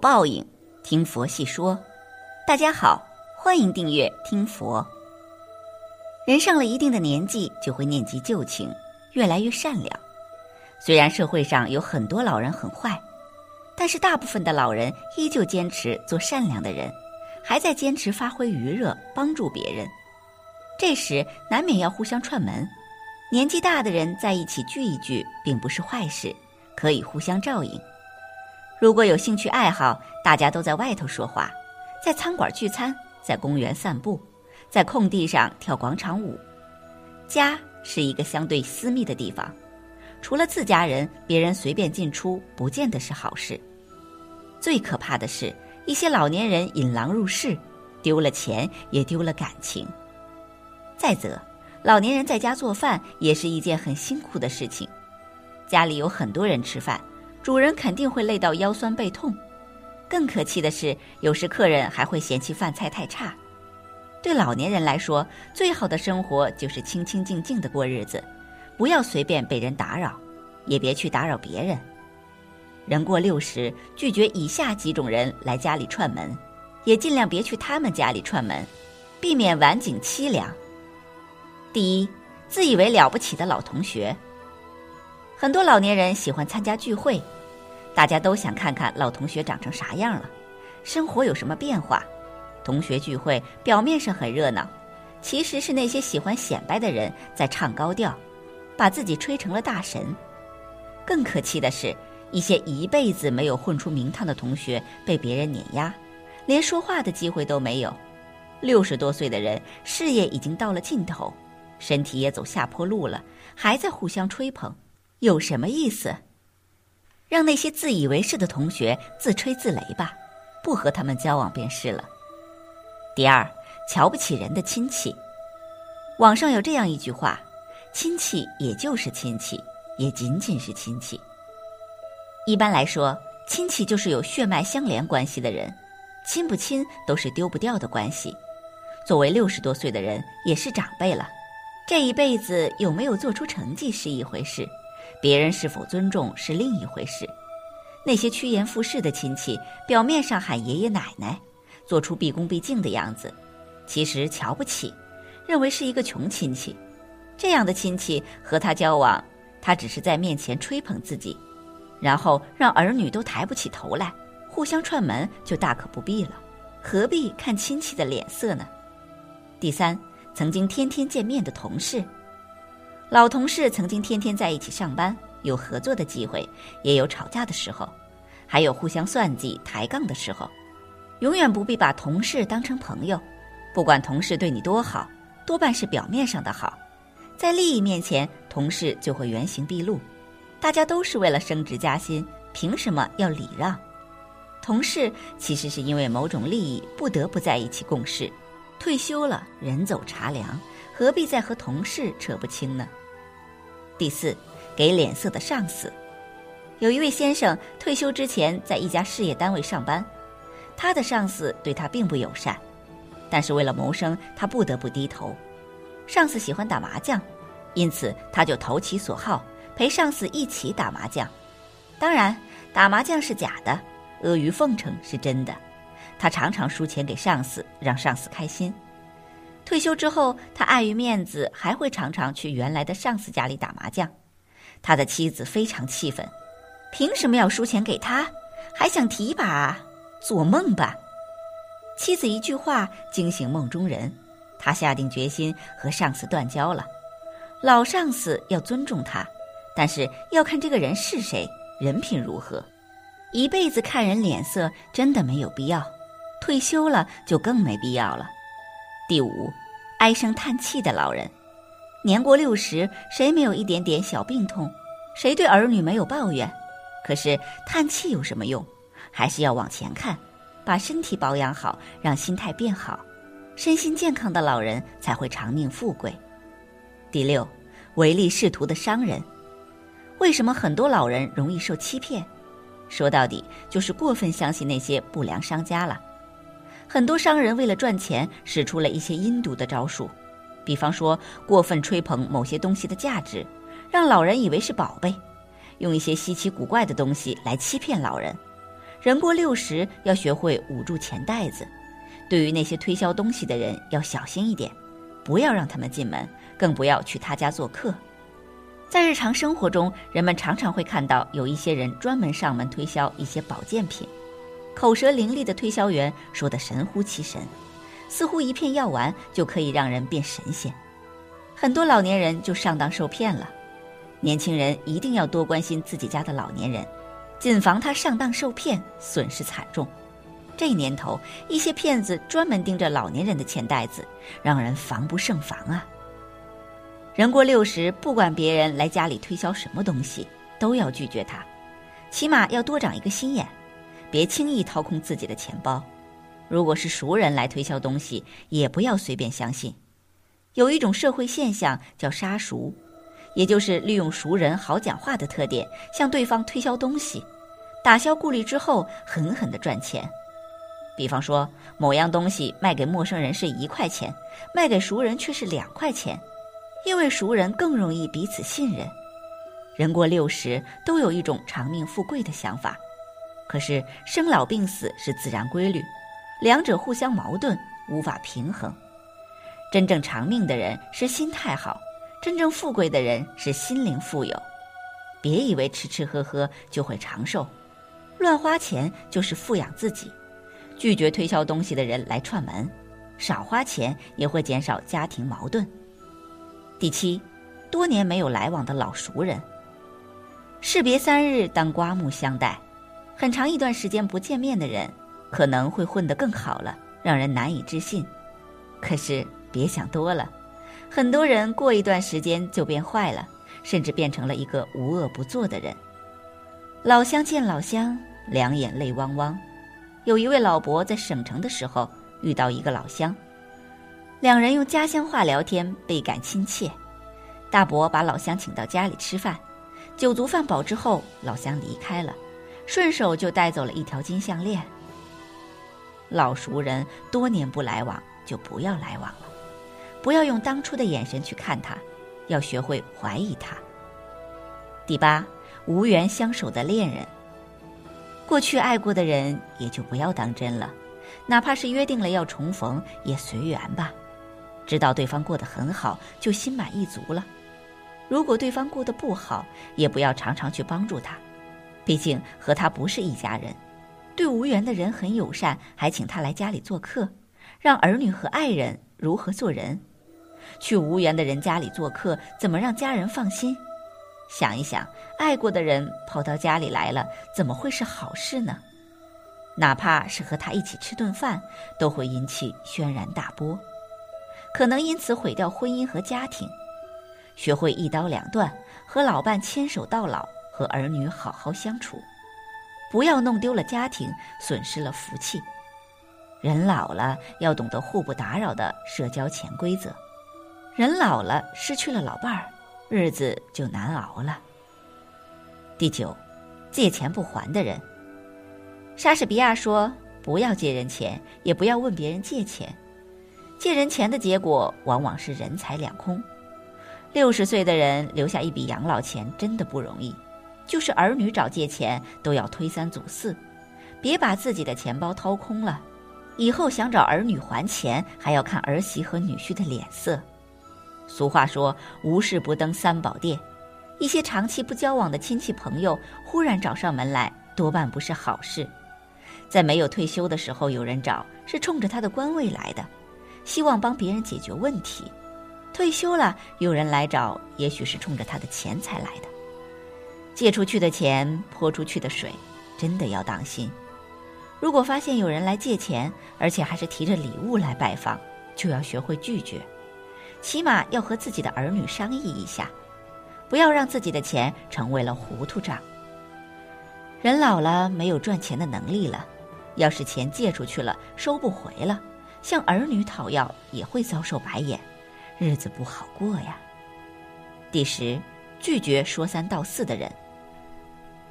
报应，听佛细说。大家好，欢迎订阅听佛。人上了一定的年纪，就会念及旧情，越来越善良。虽然社会上有很多老人很坏，但是大部分的老人依旧坚持做善良的人，还在坚持发挥余热，帮助别人。这时难免要互相串门。年纪大的人在一起聚一聚，并不是坏事，可以互相照应。如果有兴趣爱好，大家都在外头说话，在餐馆聚餐，在公园散步，在空地上跳广场舞。家是一个相对私密的地方，除了自家人，别人随便进出不见得是好事。最可怕的是，一些老年人引狼入室，丢了钱也丢了感情。再则，老年人在家做饭也是一件很辛苦的事情，家里有很多人吃饭。主人肯定会累到腰酸背痛，更可气的是，有时客人还会嫌弃饭菜太差。对老年人来说，最好的生活就是清清静静的过日子，不要随便被人打扰，也别去打扰别人。人过六十，拒绝以下几种人来家里串门，也尽量别去他们家里串门，避免晚景凄凉。第一，自以为了不起的老同学。很多老年人喜欢参加聚会，大家都想看看老同学长成啥样了，生活有什么变化。同学聚会表面上很热闹，其实是那些喜欢显摆的人在唱高调，把自己吹成了大神。更可气的是，一些一辈子没有混出名堂的同学被别人碾压，连说话的机会都没有。六十多岁的人，事业已经到了尽头，身体也走下坡路了，还在互相吹捧。有什么意思？让那些自以为是的同学自吹自擂吧，不和他们交往便是了。第二，瞧不起人的亲戚。网上有这样一句话：“亲戚也就是亲戚，也仅仅是亲戚。”一般来说，亲戚就是有血脉相连关系的人，亲不亲都是丢不掉的关系。作为六十多岁的人，也是长辈了，这一辈子有没有做出成绩是一回事。别人是否尊重是另一回事。那些趋炎附势的亲戚，表面上喊爷爷奶奶，做出毕恭毕敬的样子，其实瞧不起，认为是一个穷亲戚。这样的亲戚和他交往，他只是在面前吹捧自己，然后让儿女都抬不起头来，互相串门就大可不必了。何必看亲戚的脸色呢？第三，曾经天天见面的同事。老同事曾经天天在一起上班，有合作的机会，也有吵架的时候，还有互相算计、抬杠的时候。永远不必把同事当成朋友，不管同事对你多好，多半是表面上的好，在利益面前，同事就会原形毕露。大家都是为了升职加薪，凭什么要礼让？同事其实是因为某种利益不得不在一起共事。退休了，人走茶凉，何必再和同事扯不清呢？第四，给脸色的上司。有一位先生退休之前在一家事业单位上班，他的上司对他并不友善，但是为了谋生，他不得不低头。上司喜欢打麻将，因此他就投其所好，陪上司一起打麻将。当然，打麻将是假的，阿谀奉承是真的。他常常输钱给上司，让上司开心。退休之后，他碍于面子，还会常常去原来的上司家里打麻将。他的妻子非常气愤，凭什么要输钱给他？还想提拔？做梦吧！妻子一句话惊醒梦中人，他下定决心和上司断交了。老上司要尊重他，但是要看这个人是谁，人品如何。一辈子看人脸色真的没有必要，退休了就更没必要了。第五，唉声叹气的老人，年过六十，谁没有一点点小病痛？谁对儿女没有抱怨？可是叹气有什么用？还是要往前看，把身体保养好，让心态变好，身心健康的老人才会长命富贵。第六，唯利是图的商人，为什么很多老人容易受欺骗？说到底，就是过分相信那些不良商家了。很多商人为了赚钱，使出了一些阴毒的招数，比方说过分吹捧某些东西的价值，让老人以为是宝贝，用一些稀奇古怪的东西来欺骗老人，人过六十要学会捂住钱袋子。对于那些推销东西的人要小心一点，不要让他们进门，更不要去他家做客。在日常生活中，人们常常会看到有一些人专门上门推销一些保健品，口舌伶俐的推销员说的神乎其神，似乎一片药丸就可以让人变神仙。很多老年人就上当受骗了。年轻人一定要多关心自己家的老年人，谨防他上当受骗，损失惨重。这年头，一些骗子专门盯着老年人的钱袋子，让人防不胜防啊。人过六十，不管别人来家里推销什么东西，都要拒绝他，起码要多长一个心眼，别轻易掏空自己的钱包。如果是熟人来推销东西，也不要随便相信。有一种社会现象叫杀熟，也就是利用熟人好讲话的特点，向对方推销东西，打消顾虑之后，狠狠的赚钱。比方说，某样东西卖给陌生人是一块钱，卖给熟人却是两块钱。因为熟人更容易彼此信任，人过六十都有一种长命富贵的想法，可是生老病死是自然规律，两者互相矛盾，无法平衡。真正长命的人是心态好，真正富贵的人是心灵富有。别以为吃吃喝喝就会长寿，乱花钱就是富养自己。拒绝推销东西的人来串门，少花钱也会减少家庭矛盾。第七，多年没有来往的老熟人。士别三日，当刮目相待。很长一段时间不见面的人，可能会混得更好了，让人难以置信。可是别想多了，很多人过一段时间就变坏了，甚至变成了一个无恶不作的人。老乡见老乡，两眼泪汪汪。有一位老伯在省城的时候遇到一个老乡。两人用家乡话聊天，倍感亲切。大伯把老乡请到家里吃饭，酒足饭饱之后，老乡离开了，顺手就带走了一条金项链。老熟人多年不来往，就不要来往了，不要用当初的眼神去看他，要学会怀疑他。第八，无缘相守的恋人，过去爱过的人也就不要当真了，哪怕是约定了要重逢，也随缘吧。知道对方过得很好，就心满意足了。如果对方过得不好，也不要常常去帮助他，毕竟和他不是一家人。对无缘的人很友善，还请他来家里做客，让儿女和爱人如何做人。去无缘的人家里做客，怎么让家人放心？想一想，爱过的人跑到家里来了，怎么会是好事呢？哪怕是和他一起吃顿饭，都会引起轩然大波。可能因此毁掉婚姻和家庭，学会一刀两断，和老伴牵手到老，和儿女好好相处，不要弄丢了家庭，损失了福气。人老了要懂得互不打扰的社交潜规则，人老了失去了老伴儿，日子就难熬了。第九，借钱不还的人。莎士比亚说：“不要借人钱，也不要问别人借钱。”借人钱的结果往往是人财两空。六十岁的人留下一笔养老钱真的不容易，就是儿女找借钱都要推三阻四，别把自己的钱包掏空了，以后想找儿女还钱还要看儿媳和女婿的脸色。俗话说“无事不登三宝殿”，一些长期不交往的亲戚朋友忽然找上门来，多半不是好事。在没有退休的时候有人找，是冲着他的官位来的。希望帮别人解决问题，退休了有人来找，也许是冲着他的钱财来的。借出去的钱泼出去的水，真的要当心。如果发现有人来借钱，而且还是提着礼物来拜访，就要学会拒绝，起码要和自己的儿女商议一下，不要让自己的钱成为了糊涂账。人老了没有赚钱的能力了，要是钱借出去了收不回了。向儿女讨要也会遭受白眼，日子不好过呀。第十，拒绝说三道四的人。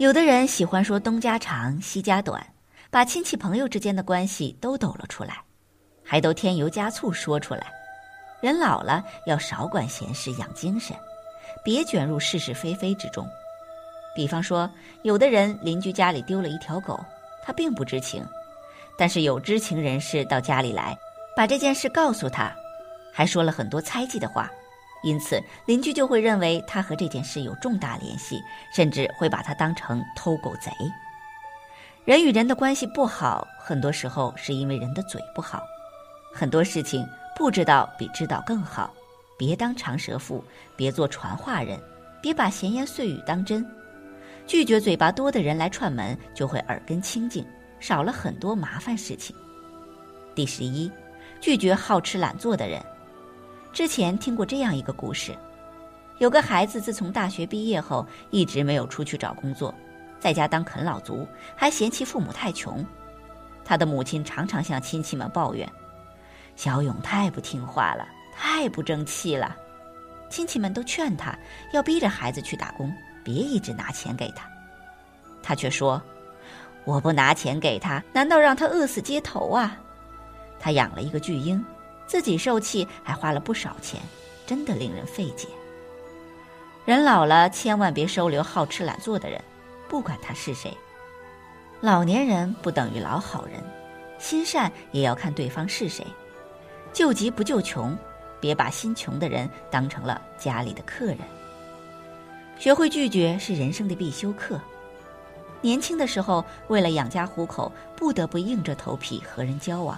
有的人喜欢说东家长西家短，把亲戚朋友之间的关系都抖了出来，还都添油加醋说出来。人老了要少管闲事，养精神，别卷入是是非非之中。比方说，有的人邻居家里丢了一条狗，他并不知情。但是有知情人士到家里来，把这件事告诉他，还说了很多猜忌的话，因此邻居就会认为他和这件事有重大联系，甚至会把他当成偷狗贼。人与人的关系不好，很多时候是因为人的嘴不好。很多事情不知道比知道更好，别当长舌妇，别做传话人，别把闲言碎语当真。拒绝嘴巴多的人来串门，就会耳根清净。少了很多麻烦事情。第十一，拒绝好吃懒做的人。之前听过这样一个故事：有个孩子自从大学毕业后，一直没有出去找工作，在家当啃老族，还嫌弃父母太穷。他的母亲常常向亲戚们抱怨：“小勇太不听话了，太不争气了。”亲戚们都劝他要逼着孩子去打工，别一直拿钱给他。他却说。我不拿钱给他，难道让他饿死街头啊？他养了一个巨婴，自己受气还花了不少钱，真的令人费解。人老了，千万别收留好吃懒做的人，不管他是谁。老年人不等于老好人，心善也要看对方是谁。救急不救穷，别把心穷的人当成了家里的客人。学会拒绝是人生的必修课。年轻的时候，为了养家糊口，不得不硬着头皮和人交往。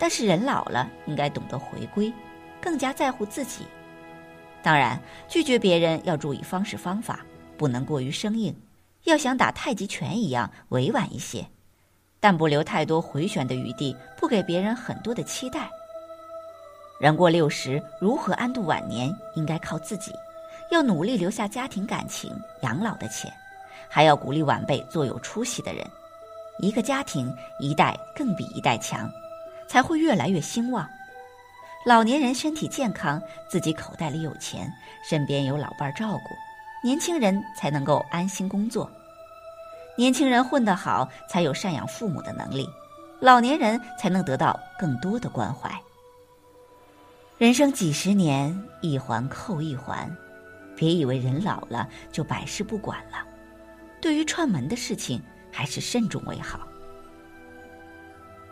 但是人老了，应该懂得回归，更加在乎自己。当然，拒绝别人要注意方式方法，不能过于生硬，要想打太极拳一样委婉一些，但不留太多回旋的余地，不给别人很多的期待。人过六十，如何安度晚年，应该靠自己，要努力留下家庭感情、养老的钱。还要鼓励晚辈做有出息的人，一个家庭一代更比一代强，才会越来越兴旺。老年人身体健康，自己口袋里有钱，身边有老伴照顾，年轻人才能够安心工作。年轻人混得好，才有赡养父母的能力，老年人才能得到更多的关怀。人生几十年，一环扣一环，别以为人老了就百事不管了。对于串门的事情，还是慎重为好。